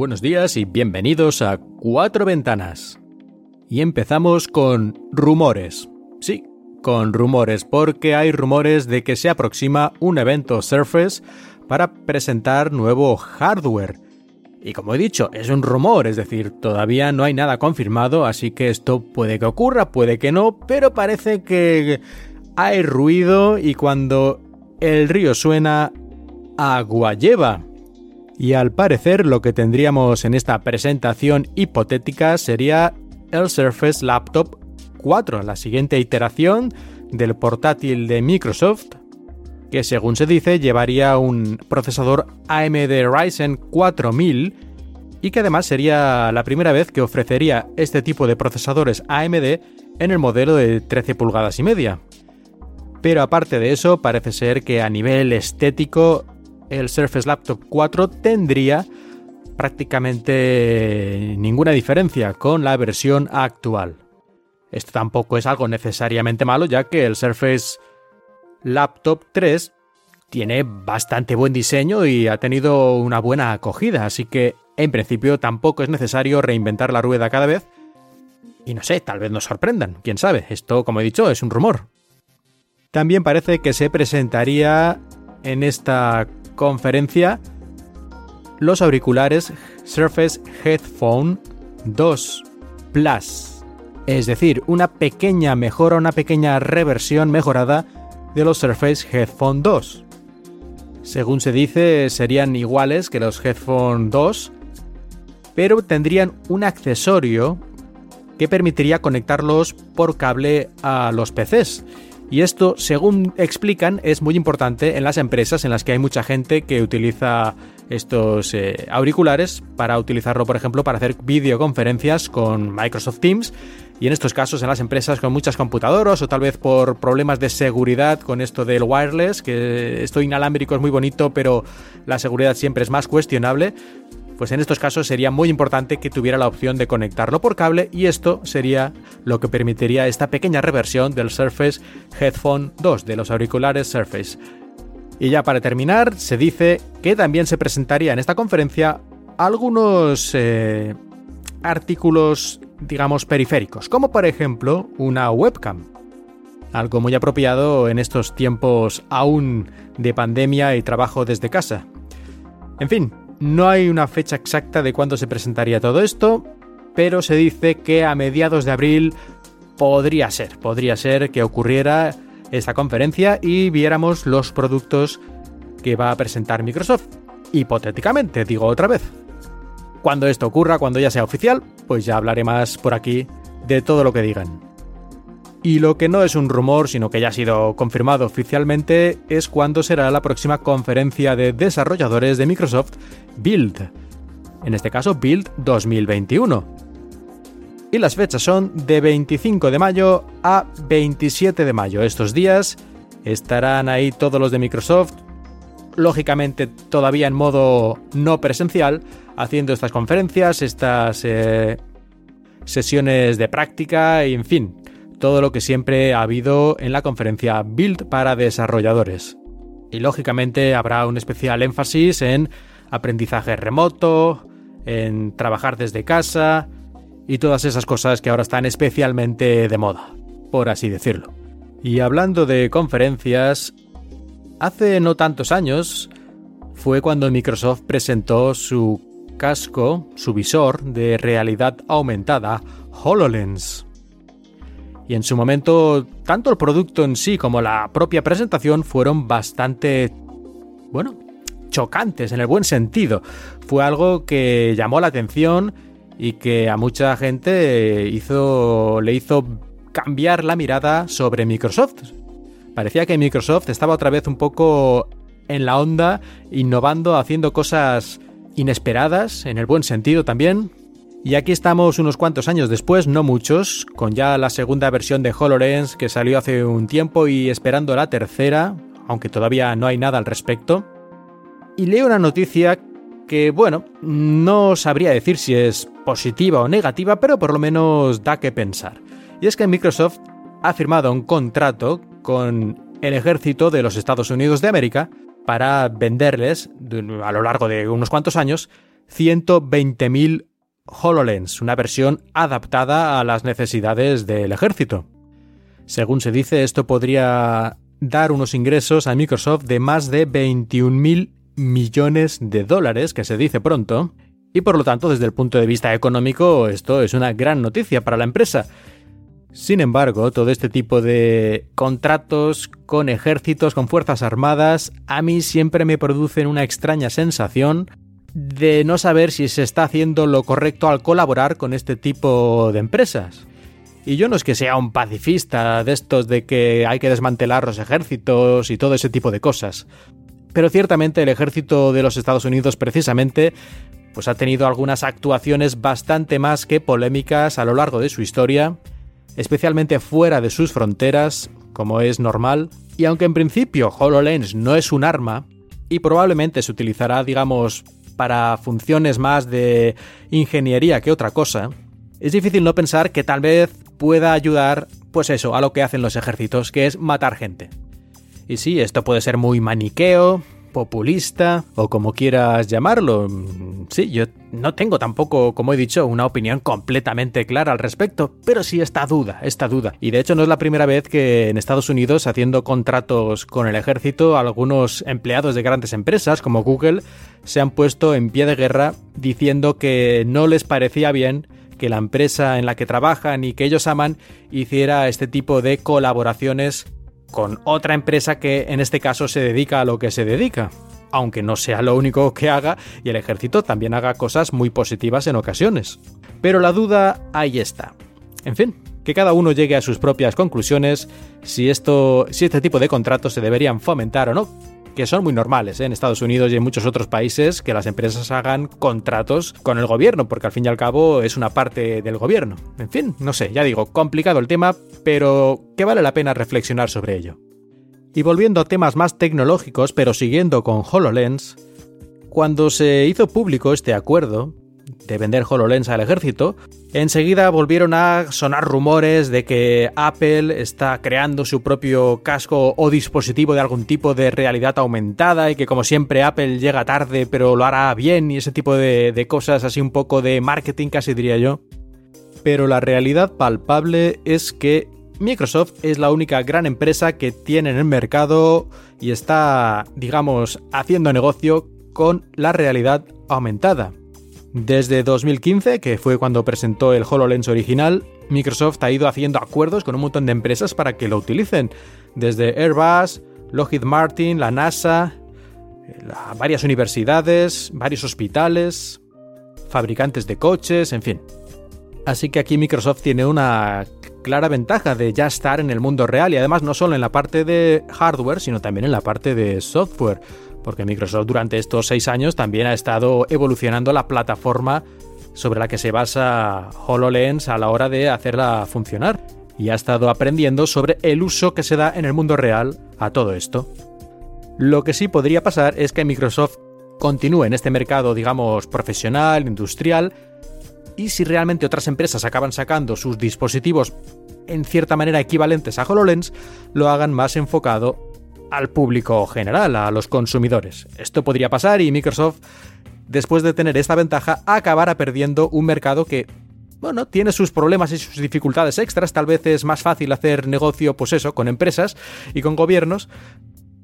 Buenos días y bienvenidos a Cuatro Ventanas. Y empezamos con rumores. Sí, con rumores, porque hay rumores de que se aproxima un evento Surface para presentar nuevo hardware. Y como he dicho, es un rumor, es decir, todavía no hay nada confirmado, así que esto puede que ocurra, puede que no, pero parece que hay ruido y cuando el río suena, agua lleva. Y al parecer lo que tendríamos en esta presentación hipotética sería el Surface Laptop 4, la siguiente iteración del portátil de Microsoft, que según se dice llevaría un procesador AMD Ryzen 4000 y que además sería la primera vez que ofrecería este tipo de procesadores AMD en el modelo de 13 pulgadas y media. Pero aparte de eso, parece ser que a nivel estético el Surface Laptop 4 tendría prácticamente ninguna diferencia con la versión actual. Esto tampoco es algo necesariamente malo, ya que el Surface Laptop 3 tiene bastante buen diseño y ha tenido una buena acogida, así que en principio tampoco es necesario reinventar la rueda cada vez. Y no sé, tal vez nos sorprendan, quién sabe, esto como he dicho es un rumor. También parece que se presentaría en esta conferencia los auriculares Surface Headphone 2 Plus, es decir, una pequeña mejora, una pequeña reversión mejorada de los Surface Headphone 2. Según se dice, serían iguales que los Headphone 2, pero tendrían un accesorio que permitiría conectarlos por cable a los PCs. Y esto, según explican, es muy importante en las empresas en las que hay mucha gente que utiliza estos eh, auriculares para utilizarlo, por ejemplo, para hacer videoconferencias con Microsoft Teams. Y en estos casos, en las empresas con muchas computadoras o tal vez por problemas de seguridad con esto del wireless, que esto inalámbrico es muy bonito, pero la seguridad siempre es más cuestionable, pues en estos casos sería muy importante que tuviera la opción de conectarlo por cable y esto sería lo que permitiría esta pequeña reversión del Surface Headphone 2 de los auriculares Surface. Y ya para terminar, se dice que también se presentaría en esta conferencia algunos eh, artículos, digamos, periféricos, como por ejemplo una webcam. Algo muy apropiado en estos tiempos aún de pandemia y trabajo desde casa. En fin, no hay una fecha exacta de cuándo se presentaría todo esto, pero se dice que a mediados de abril podría ser, podría ser que ocurriera esta conferencia y viéramos los productos que va a presentar Microsoft. Hipotéticamente, digo otra vez. Cuando esto ocurra, cuando ya sea oficial, pues ya hablaré más por aquí de todo lo que digan. Y lo que no es un rumor, sino que ya ha sido confirmado oficialmente, es cuándo será la próxima conferencia de desarrolladores de Microsoft, Build. En este caso, Build 2021 y las fechas son de 25 de mayo a 27 de mayo. Estos días estarán ahí todos los de Microsoft, lógicamente todavía en modo no presencial, haciendo estas conferencias, estas eh, sesiones de práctica y en fin, todo lo que siempre ha habido en la conferencia Build para desarrolladores. Y lógicamente habrá un especial énfasis en aprendizaje remoto, en trabajar desde casa, y todas esas cosas que ahora están especialmente de moda, por así decirlo. Y hablando de conferencias, hace no tantos años fue cuando Microsoft presentó su casco, su visor de realidad aumentada, HoloLens. Y en su momento, tanto el producto en sí como la propia presentación fueron bastante, bueno, chocantes en el buen sentido. Fue algo que llamó la atención y que a mucha gente hizo, le hizo cambiar la mirada sobre Microsoft. Parecía que Microsoft estaba otra vez un poco en la onda, innovando, haciendo cosas inesperadas, en el buen sentido también. Y aquí estamos unos cuantos años después, no muchos, con ya la segunda versión de HoloLens que salió hace un tiempo y esperando la tercera, aunque todavía no hay nada al respecto. Y leo una noticia que, bueno, no sabría decir si es positiva o negativa, pero por lo menos da que pensar. Y es que Microsoft ha firmado un contrato con el ejército de los Estados Unidos de América para venderles, a lo largo de unos cuantos años, 120.000 HoloLens, una versión adaptada a las necesidades del ejército. Según se dice, esto podría dar unos ingresos a Microsoft de más de 21.000 millones de dólares, que se dice pronto, y por lo tanto desde el punto de vista económico esto es una gran noticia para la empresa. Sin embargo, todo este tipo de contratos con ejércitos, con fuerzas armadas, a mí siempre me producen una extraña sensación de no saber si se está haciendo lo correcto al colaborar con este tipo de empresas. Y yo no es que sea un pacifista de estos de que hay que desmantelar los ejércitos y todo ese tipo de cosas. Pero ciertamente el ejército de los Estados Unidos precisamente pues ha tenido algunas actuaciones bastante más que polémicas a lo largo de su historia especialmente fuera de sus fronteras, como es normal, y aunque en principio HoloLens no es un arma, y probablemente se utilizará, digamos, para funciones más de ingeniería que otra cosa, es difícil no pensar que tal vez pueda ayudar, pues eso, a lo que hacen los ejércitos, que es matar gente. Y sí, esto puede ser muy maniqueo, populista o como quieras llamarlo. Sí, yo no tengo tampoco, como he dicho, una opinión completamente clara al respecto, pero sí esta duda, esta duda. Y de hecho no es la primera vez que en Estados Unidos, haciendo contratos con el ejército, algunos empleados de grandes empresas como Google se han puesto en pie de guerra diciendo que no les parecía bien que la empresa en la que trabajan y que ellos aman hiciera este tipo de colaboraciones con otra empresa que en este caso se dedica a lo que se dedica, aunque no sea lo único que haga y el ejército también haga cosas muy positivas en ocasiones. Pero la duda ahí está. En fin, que cada uno llegue a sus propias conclusiones si esto si este tipo de contratos se deberían fomentar o no que son muy normales ¿eh? en Estados Unidos y en muchos otros países que las empresas hagan contratos con el gobierno, porque al fin y al cabo es una parte del gobierno. En fin, no sé, ya digo, complicado el tema, pero que vale la pena reflexionar sobre ello. Y volviendo a temas más tecnológicos, pero siguiendo con HoloLens, cuando se hizo público este acuerdo, de vender HoloLens al ejército, enseguida volvieron a sonar rumores de que Apple está creando su propio casco o dispositivo de algún tipo de realidad aumentada y que como siempre Apple llega tarde pero lo hará bien y ese tipo de, de cosas así un poco de marketing casi diría yo. Pero la realidad palpable es que Microsoft es la única gran empresa que tiene en el mercado y está, digamos, haciendo negocio con la realidad aumentada. Desde 2015, que fue cuando presentó el HoloLens original, Microsoft ha ido haciendo acuerdos con un montón de empresas para que lo utilicen, desde Airbus, Lockheed Martin, la NASA, varias universidades, varios hospitales, fabricantes de coches, en fin. Así que aquí Microsoft tiene una clara ventaja de ya estar en el mundo real y además no solo en la parte de hardware, sino también en la parte de software porque Microsoft durante estos seis años también ha estado evolucionando la plataforma sobre la que se basa HoloLens a la hora de hacerla funcionar y ha estado aprendiendo sobre el uso que se da en el mundo real a todo esto. Lo que sí podría pasar es que Microsoft continúe en este mercado, digamos, profesional, industrial, y si realmente otras empresas acaban sacando sus dispositivos en cierta manera equivalentes a HoloLens, lo hagan más enfocado al público general, a los consumidores. Esto podría pasar y Microsoft, después de tener esta ventaja, acabará perdiendo un mercado que, bueno, tiene sus problemas y sus dificultades extras. Tal vez es más fácil hacer negocio, pues eso, con empresas y con gobiernos,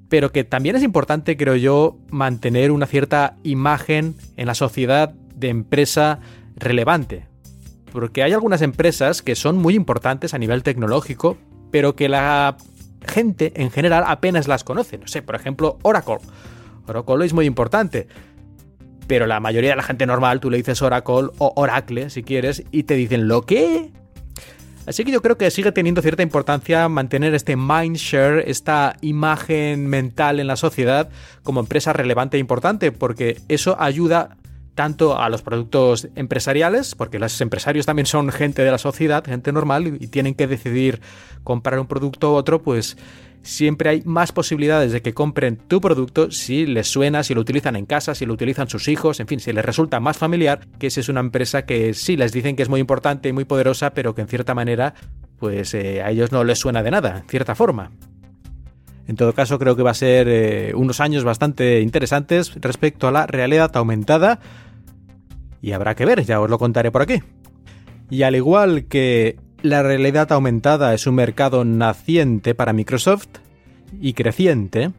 pero que también es importante, creo yo, mantener una cierta imagen en la sociedad de empresa relevante. Porque hay algunas empresas que son muy importantes a nivel tecnológico, pero que la gente en general apenas las conoce. No sé, por ejemplo, Oracle. Oracle es muy importante. Pero la mayoría de la gente normal, tú le dices Oracle o Oracle si quieres, y te dicen lo que. Así que yo creo que sigue teniendo cierta importancia mantener este mindshare, esta imagen mental en la sociedad como empresa relevante e importante, porque eso ayuda tanto a los productos empresariales, porque los empresarios también son gente de la sociedad, gente normal, y tienen que decidir comprar un producto u otro, pues siempre hay más posibilidades de que compren tu producto si les suena, si lo utilizan en casa, si lo utilizan sus hijos, en fin, si les resulta más familiar, que si es una empresa que sí les dicen que es muy importante y muy poderosa, pero que en cierta manera, pues eh, a ellos no les suena de nada, en cierta forma. En todo caso, creo que va a ser eh, unos años bastante interesantes respecto a la realidad aumentada y habrá que ver, ya os lo contaré por aquí. Y al igual que la realidad aumentada es un mercado naciente para Microsoft y creciente,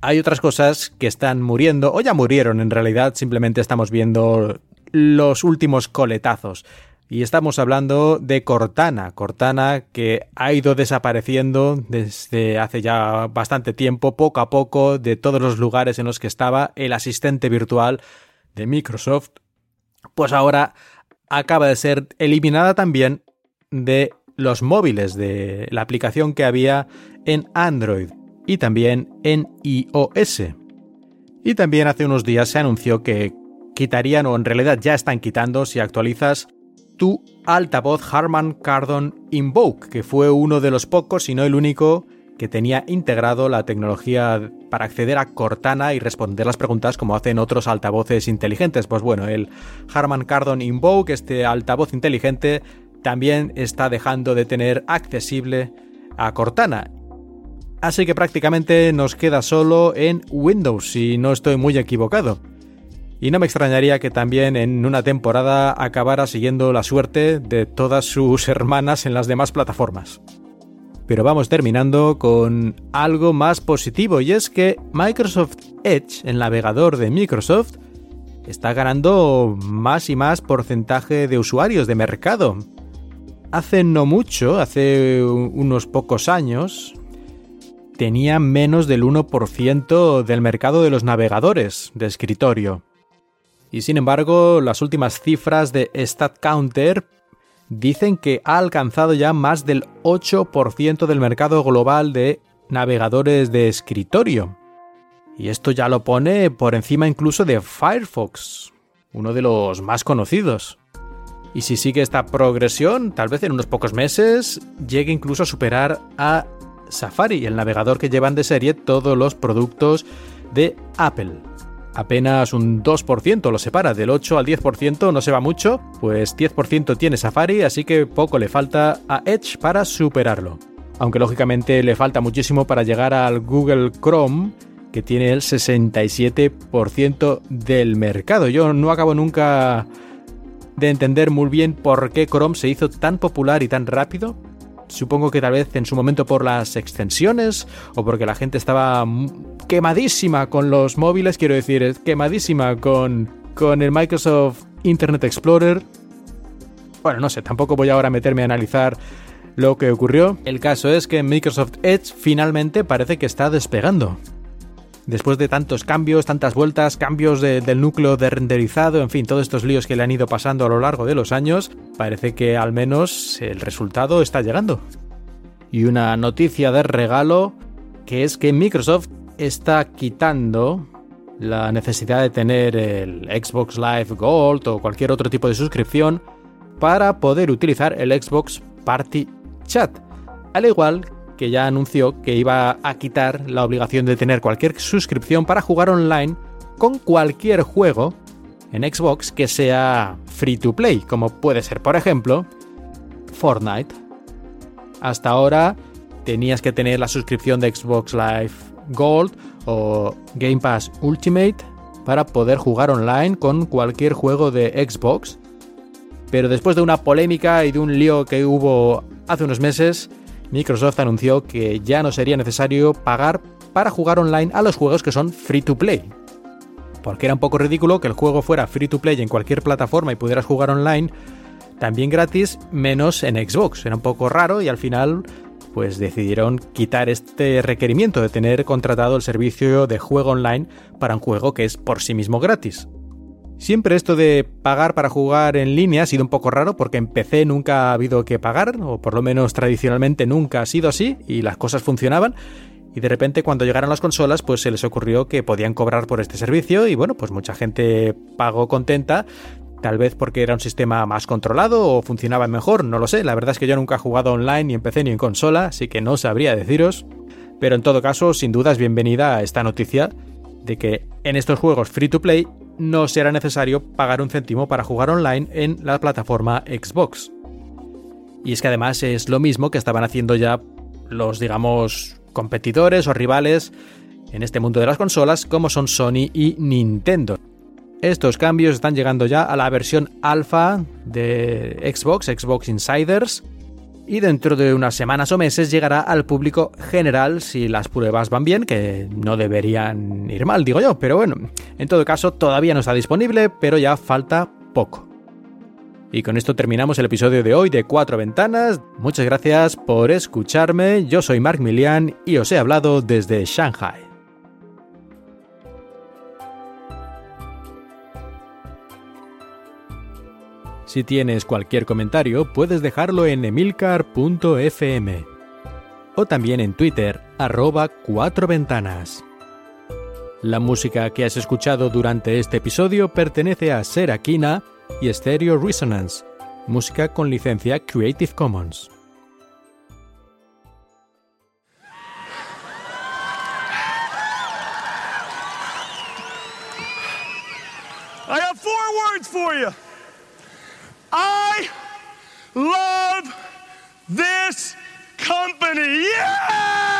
hay otras cosas que están muriendo o ya murieron en realidad, simplemente estamos viendo los últimos coletazos. Y estamos hablando de Cortana, Cortana que ha ido desapareciendo desde hace ya bastante tiempo, poco a poco, de todos los lugares en los que estaba el asistente virtual de Microsoft pues ahora acaba de ser eliminada también de los móviles de la aplicación que había en Android y también en iOS. Y también hace unos días se anunció que quitarían o en realidad ya están quitando si actualizas tu altavoz Harman Kardon Invoke, que fue uno de los pocos, si no el único, que tenía integrado la tecnología para acceder a Cortana y responder las preguntas como hacen otros altavoces inteligentes. Pues bueno, el Harman Kardon Invoke, este altavoz inteligente, también está dejando de tener accesible a Cortana. Así que prácticamente nos queda solo en Windows, si no estoy muy equivocado. Y no me extrañaría que también en una temporada acabara siguiendo la suerte de todas sus hermanas en las demás plataformas. Pero vamos terminando con algo más positivo y es que Microsoft Edge, el navegador de Microsoft, está ganando más y más porcentaje de usuarios de mercado. Hace no mucho, hace unos pocos años, tenía menos del 1% del mercado de los navegadores de escritorio. Y sin embargo, las últimas cifras de StatCounter dicen que ha alcanzado ya más del 8% del mercado global de navegadores de escritorio. Y esto ya lo pone por encima incluso de Firefox, uno de los más conocidos. Y si sigue esta progresión, tal vez en unos pocos meses llegue incluso a superar a Safari, el navegador que llevan de serie todos los productos de Apple apenas un 2% lo separa, del 8 al 10% no se va mucho, pues 10% tiene Safari, así que poco le falta a Edge para superarlo. Aunque lógicamente le falta muchísimo para llegar al Google Chrome, que tiene el 67% del mercado. Yo no acabo nunca de entender muy bien por qué Chrome se hizo tan popular y tan rápido, Supongo que tal vez en su momento por las extensiones o porque la gente estaba quemadísima con los móviles, quiero decir, quemadísima con, con el Microsoft Internet Explorer. Bueno, no sé, tampoco voy ahora a meterme a analizar lo que ocurrió. El caso es que Microsoft Edge finalmente parece que está despegando después de tantos cambios, tantas vueltas, cambios del núcleo de renderizado, en fin, todos estos líos que le han ido pasando a lo largo de los años, parece que al menos el resultado está llegando. Y una noticia de regalo, que es que Microsoft está quitando la necesidad de tener el Xbox Live Gold o cualquier otro tipo de suscripción para poder utilizar el Xbox Party Chat. Al igual que ya anunció que iba a quitar la obligación de tener cualquier suscripción para jugar online con cualquier juego en Xbox que sea free to play, como puede ser, por ejemplo, Fortnite. Hasta ahora tenías que tener la suscripción de Xbox Live Gold o Game Pass Ultimate para poder jugar online con cualquier juego de Xbox. Pero después de una polémica y de un lío que hubo hace unos meses, Microsoft anunció que ya no sería necesario pagar para jugar online a los juegos que son free to play. Porque era un poco ridículo que el juego fuera free to play en cualquier plataforma y pudieras jugar online también gratis, menos en Xbox. Era un poco raro y al final pues decidieron quitar este requerimiento de tener contratado el servicio de juego online para un juego que es por sí mismo gratis. Siempre esto de pagar para jugar en línea ha sido un poco raro porque en PC nunca ha habido que pagar, o por lo menos tradicionalmente nunca ha sido así, y las cosas funcionaban. Y de repente cuando llegaron las consolas pues se les ocurrió que podían cobrar por este servicio y bueno, pues mucha gente pagó contenta, tal vez porque era un sistema más controlado o funcionaba mejor, no lo sé, la verdad es que yo nunca he jugado online ni en ni en consola, así que no sabría deciros, pero en todo caso sin duda es bienvenida a esta noticia de que en estos juegos free to play no será necesario pagar un céntimo para jugar online en la plataforma Xbox. Y es que además es lo mismo que estaban haciendo ya los, digamos, competidores o rivales en este mundo de las consolas como son Sony y Nintendo. Estos cambios están llegando ya a la versión alfa de Xbox, Xbox Insiders, y dentro de unas semanas o meses llegará al público general si las pruebas van bien, que no deberían ir mal, digo yo, pero bueno, en todo caso todavía no está disponible, pero ya falta poco. Y con esto terminamos el episodio de hoy de Cuatro Ventanas. Muchas gracias por escucharme. Yo soy Mark Milian y os he hablado desde Shanghai. Si tienes cualquier comentario, puedes dejarlo en emilcar.fm o también en Twitter, arroba cuatro ventanas. La música que has escuchado durante este episodio pertenece a Serakina y Stereo Resonance, música con licencia Creative Commons. I have four words for you. I love this company. Yeah!